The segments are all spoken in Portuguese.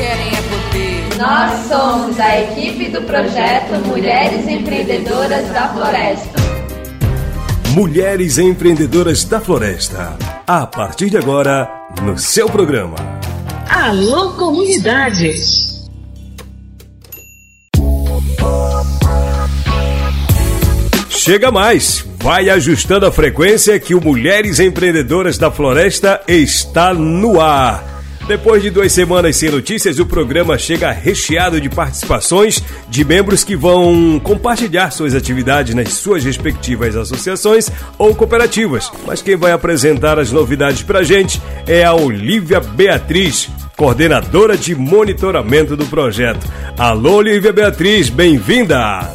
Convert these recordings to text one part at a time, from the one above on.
querem é poder. Nós somos a equipe do projeto Mulheres Empreendedoras da Floresta. Mulheres Empreendedoras da Floresta. A partir de agora, no seu programa. Alô, comunidade! Chega mais! Vai ajustando a frequência que o Mulheres Empreendedoras da Floresta está no ar. Depois de duas semanas sem notícias, o programa chega recheado de participações de membros que vão compartilhar suas atividades nas suas respectivas associações ou cooperativas. Mas quem vai apresentar as novidades pra gente é a Olivia Beatriz, coordenadora de monitoramento do projeto. Alô, Olivia Beatriz, bem-vinda!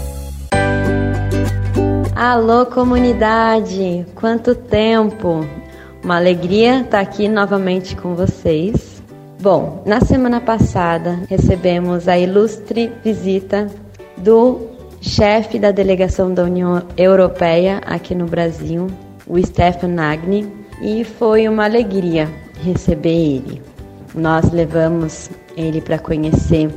Alô, comunidade! Quanto tempo! Uma alegria estar aqui novamente com vocês. Bom, na semana passada recebemos a ilustre visita do chefe da delegação da União Europeia aqui no Brasil, o Stefan Nagni, e foi uma alegria receber ele. Nós levamos ele para conhecer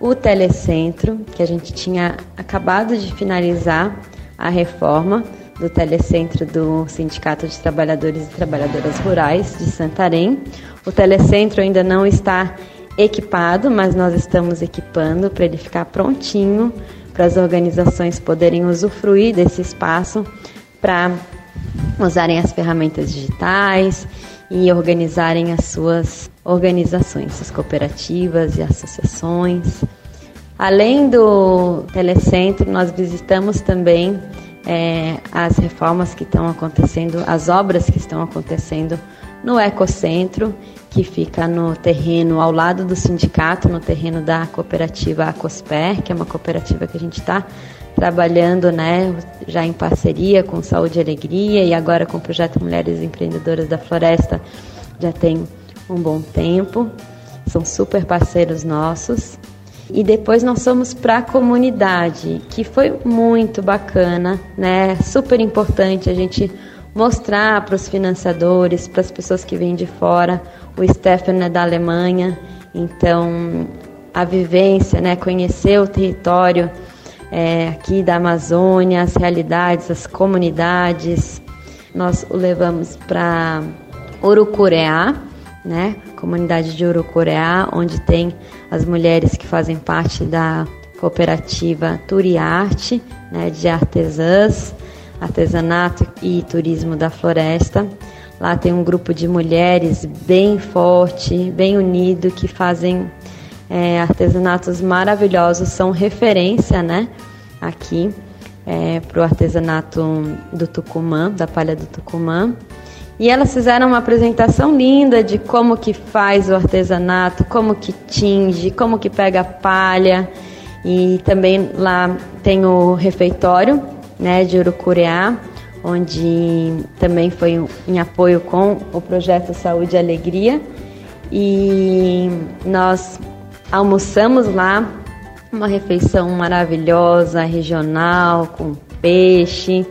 o telecentro, que a gente tinha acabado de finalizar a reforma do Telecentro do Sindicato de Trabalhadores e Trabalhadoras Rurais de Santarém. O Telecentro ainda não está equipado, mas nós estamos equipando para ele ficar prontinho para as organizações poderem usufruir desse espaço para usarem as ferramentas digitais e organizarem as suas organizações, as cooperativas e associações. Além do telecentro, nós visitamos também é, as reformas que estão acontecendo, as obras que estão acontecendo no Ecocentro, que fica no terreno ao lado do sindicato, no terreno da cooperativa Acosper, que é uma cooperativa que a gente está trabalhando né, já em parceria com Saúde e Alegria e agora com o projeto Mulheres Empreendedoras da Floresta já tem um bom tempo. São super parceiros nossos. E depois nós fomos para a comunidade, que foi muito bacana, né? Super importante a gente mostrar para os financiadores, para as pessoas que vêm de fora. O Stefan é da Alemanha, então a vivência, né? Conhecer o território é, aqui da Amazônia, as realidades, as comunidades. Nós o levamos para Urucureá, né? Comunidade de Urucureá, onde tem as mulheres que fazem parte da cooperativa Turiarte, né, de artesãs, artesanato e turismo da floresta. Lá tem um grupo de mulheres bem forte, bem unido, que fazem é, artesanatos maravilhosos, são referência, né, aqui é, para o artesanato do Tucumã, da palha do Tucumã. E elas fizeram uma apresentação linda de como que faz o artesanato, como que tinge, como que pega a palha. E também lá tem o refeitório né, de Urucureá, onde também foi em apoio com o projeto Saúde e Alegria. E nós almoçamos lá uma refeição maravilhosa, regional, com peixe.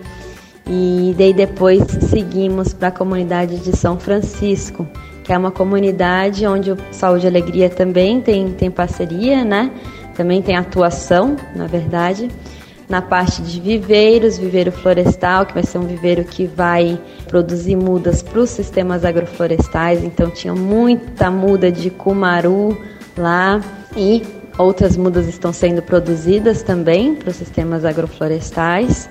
E daí depois seguimos para a comunidade de São Francisco, que é uma comunidade onde o Saúde e Alegria também tem, tem parceria, né? Também tem atuação, na verdade, na parte de viveiros, viveiro florestal, que vai ser um viveiro que vai produzir mudas para os sistemas agroflorestais. Então tinha muita muda de cumaru lá e outras mudas estão sendo produzidas também para os sistemas agroflorestais.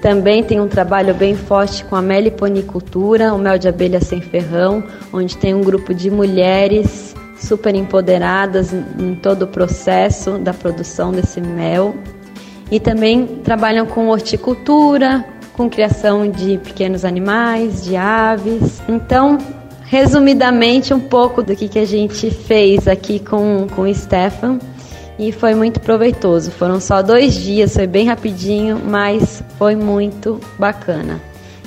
Também tem um trabalho bem forte com a meliponicultura, o mel de abelha sem ferrão, onde tem um grupo de mulheres super empoderadas em todo o processo da produção desse mel. E também trabalham com horticultura, com criação de pequenos animais, de aves. Então, resumidamente, um pouco do que, que a gente fez aqui com, com o Stefan e foi muito proveitoso. Foram só dois dias, foi bem rapidinho, mas foi muito bacana.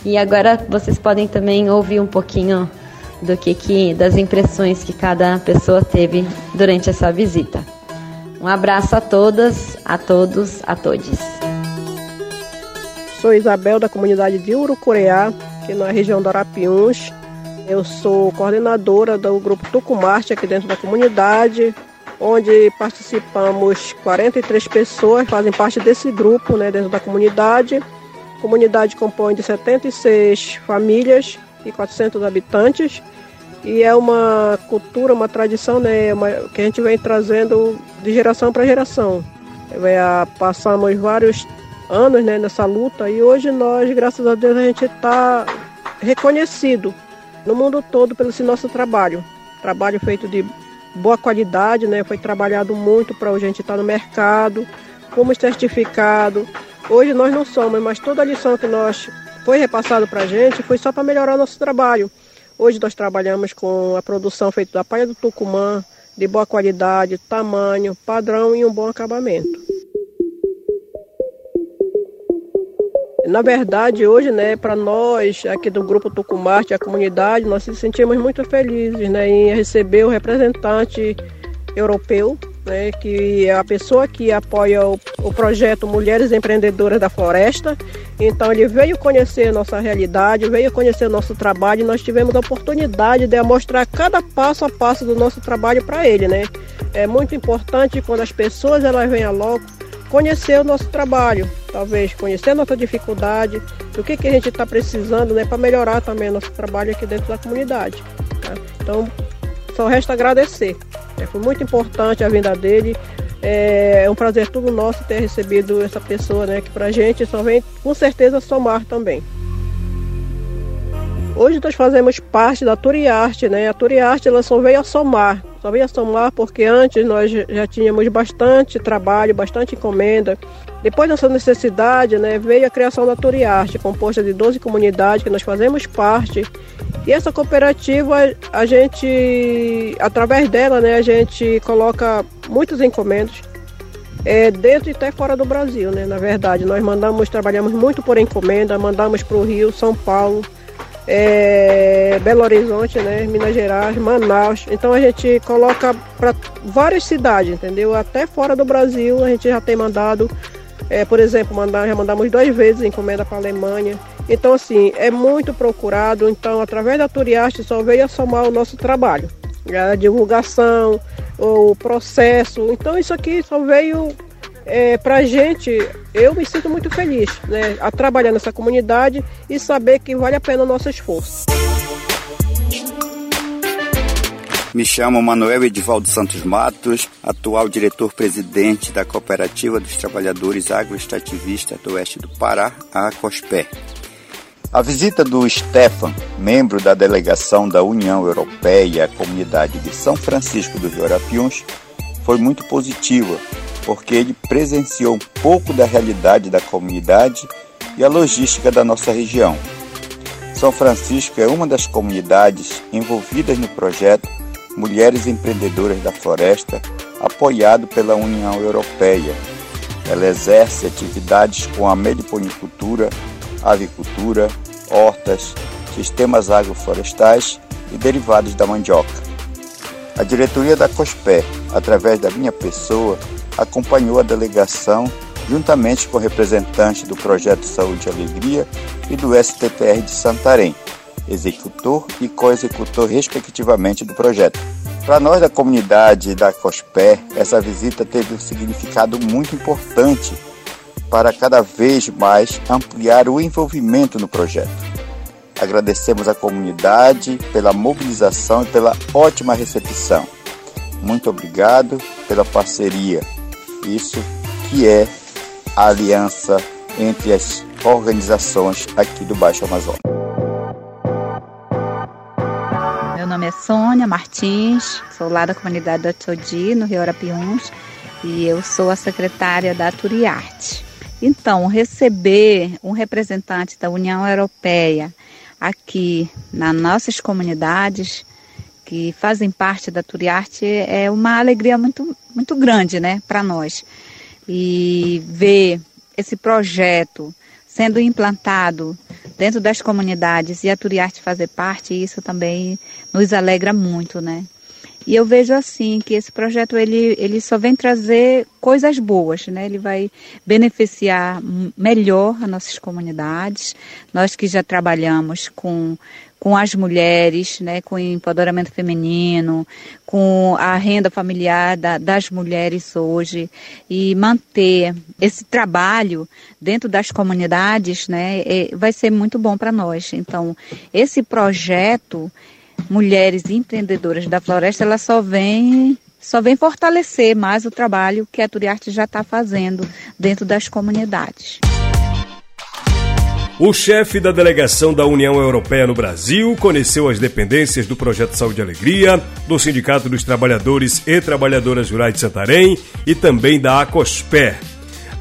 E agora vocês podem também ouvir um pouquinho do que, que das impressões que cada pessoa teve durante essa visita. Um abraço a todas, a todos, a todos. Sou Isabel da comunidade de Urucureá, aqui na região do Arapiuns. Eu sou coordenadora do grupo Tucumarte aqui dentro da comunidade onde participamos 43 pessoas, fazem parte desse grupo né, dentro da comunidade. A comunidade compõe de 76 famílias e 400 habitantes. E é uma cultura, uma tradição né, uma, que a gente vem trazendo de geração para geração. É, passamos vários anos né, nessa luta e hoje nós, graças a Deus, a gente está reconhecido no mundo todo pelo esse nosso trabalho. Trabalho feito de boa qualidade, né? Foi trabalhado muito para a gente estar no mercado, fomos certificados. Hoje nós não somos, mas toda a lição que nós foi repassado para a gente foi só para melhorar nosso trabalho. Hoje nós trabalhamos com a produção feita da palha do Tucumã, de boa qualidade, tamanho, padrão e um bom acabamento. Na verdade, hoje, né, para nós aqui do Grupo Tucumarte, a comunidade, nós nos sentimos muito felizes né, em receber o representante europeu, né, que é a pessoa que apoia o, o projeto Mulheres Empreendedoras da Floresta. Então, ele veio conhecer nossa realidade, veio conhecer nosso trabalho e nós tivemos a oportunidade de mostrar cada passo a passo do nosso trabalho para ele. Né? É muito importante quando as pessoas elas venham logo conhecer o nosso trabalho, talvez conhecer a nossa dificuldade, o que, que a gente está precisando né, para melhorar também o nosso trabalho aqui dentro da comunidade. Tá? Então, só resta agradecer. É, foi muito importante a vinda dele. É, é um prazer tudo nosso ter recebido essa pessoa, né, que para a gente só vem com certeza somar também. Hoje nós fazemos parte da Turiarte, né? A Turiarte ela só veio a somar, só veio a somar porque antes nós já tínhamos bastante trabalho, bastante encomenda. Depois dessa necessidade, né, veio a criação da Turiarte, composta de 12 comunidades que nós fazemos parte. E essa cooperativa, a gente, através dela, né, a gente coloca muitos encomendas, é, dentro e até fora do Brasil, né? Na verdade, nós mandamos, trabalhamos muito por encomenda, mandamos para o Rio, São Paulo, é, Belo Horizonte, né, Minas Gerais, Manaus. Então a gente coloca para várias cidades, entendeu? Até fora do Brasil a gente já tem mandado, é, por exemplo, mandar, já mandamos duas vezes encomenda para a Alemanha. Então assim, é muito procurado. Então através da Turiaste só veio a somar o nosso trabalho. A divulgação, o processo. Então isso aqui só veio é, para a gente, eu me sinto muito feliz né, a trabalhar nessa comunidade e saber que vale a pena o nosso esforço. Me chamo Manuel Edivaldo Santos Matos, atual diretor-presidente da Cooperativa dos Trabalhadores Agroextrativistas do Oeste do Pará, a COSPÉ. A visita do Stefan, membro da delegação da União Europeia à comunidade de São Francisco dos Guarapiuns, foi muito positiva porque ele presenciou um pouco da realidade da comunidade e a logística da nossa região. São Francisco é uma das comunidades envolvidas no projeto Mulheres Empreendedoras da Floresta, apoiado pela União Europeia. Ela exerce atividades com a meliponicultura, avicultura, hortas, sistemas agroflorestais e derivados da mandioca. A diretoria da COSPÉ, através da minha pessoa, acompanhou a delegação juntamente com representantes do Projeto Saúde e Alegria e do STTR de Santarém, executor e co-executor respectivamente do projeto. Para nós da comunidade da COSPÉ, essa visita teve um significado muito importante para cada vez mais ampliar o envolvimento no projeto. Agradecemos à comunidade pela mobilização e pela ótima recepção. Muito obrigado pela parceria isso que é a aliança entre as organizações aqui do Baixo Amazonas. Sônia Martins, sou lá da comunidade da Todi, no Rio Arapiuns, e eu sou a secretária da Turiarte. Então, receber um representante da União Europeia aqui nas nossas comunidades que fazem parte da Turiarte é uma alegria muito, muito grande né, para nós. E ver esse projeto sendo implantado dentro das comunidades e a Turiarte fazer parte, isso também nos alegra muito, né? E eu vejo assim que esse projeto ele, ele só vem trazer coisas boas, né? Ele vai beneficiar melhor as nossas comunidades. Nós que já trabalhamos com com as mulheres, né, com o empoderamento feminino, com a renda familiar da, das mulheres hoje e manter esse trabalho dentro das comunidades, né, é, vai ser muito bom para nós. Então, esse projeto Mulheres Empreendedoras da Floresta, ela só vem só vem fortalecer mais o trabalho que a Turiarte já está fazendo dentro das comunidades. O chefe da delegação da União Europeia no Brasil conheceu as dependências do Projeto Saúde e Alegria, do Sindicato dos Trabalhadores e Trabalhadoras Rurais de Santarém e também da Acosper.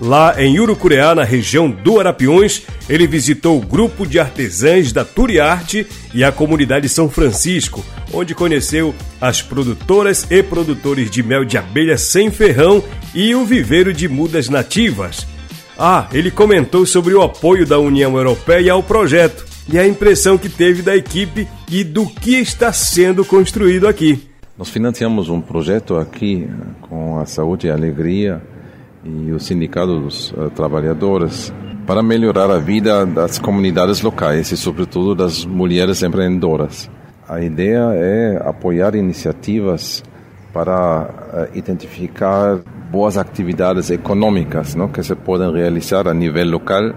Lá em Urucureá, na região do Arapiões, ele visitou o grupo de artesãs da Turiarte e a comunidade São Francisco, onde conheceu as produtoras e produtores de mel de abelha sem ferrão e o viveiro de mudas nativas. Ah, ele comentou sobre o apoio da União Europeia ao projeto e a impressão que teve da equipe e do que está sendo construído aqui. Nós financiamos um projeto aqui com a Saúde e a Alegria e o Sindicato dos uh, Trabalhadores para melhorar a vida das comunidades locais e, sobretudo, das mulheres empreendedoras. A ideia é apoiar iniciativas para uh, identificar boas atividades econômicas não, que se podem realizar a nível local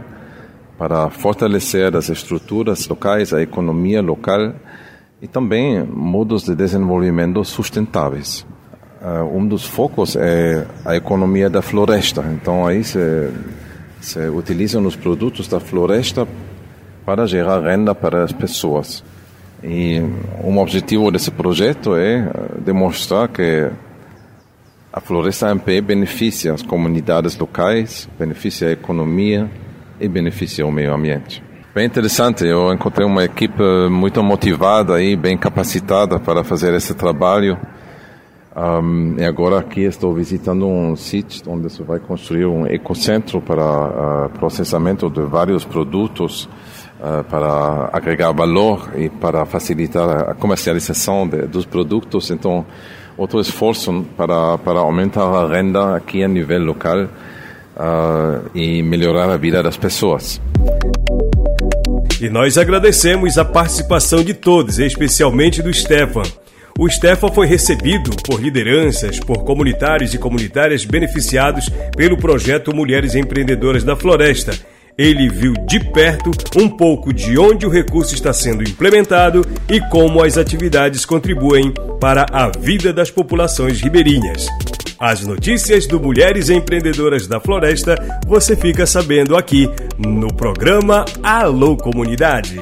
para fortalecer as estruturas locais, a economia local e também modos de desenvolvimento sustentáveis. Uh, um dos focos é a economia da floresta. Então aí se, se utilizam os produtos da floresta para gerar renda para as pessoas. E um objetivo desse projeto é demonstrar que a floresta MP beneficia as comunidades locais, beneficia a economia e beneficia o meio ambiente. Bem interessante, eu encontrei uma equipe muito motivada e bem capacitada para fazer esse trabalho. Um, e agora aqui estou visitando um sítio onde se vai construir um ecocentro para uh, processamento de vários produtos uh, para agregar valor e para facilitar a comercialização de, dos produtos. Então, outro esforço para, para aumentar a renda aqui a nível local uh, e melhorar a vida das pessoas. E nós agradecemos a participação de todos, especialmente do Stefan. O Stefan foi recebido por lideranças, por comunitários e comunitárias beneficiados pelo projeto Mulheres Empreendedoras da Floresta ele viu de perto um pouco de onde o recurso está sendo implementado e como as atividades contribuem para a vida das populações ribeirinhas. As notícias do Mulheres Empreendedoras da Floresta você fica sabendo aqui no programa Alô Comunidade.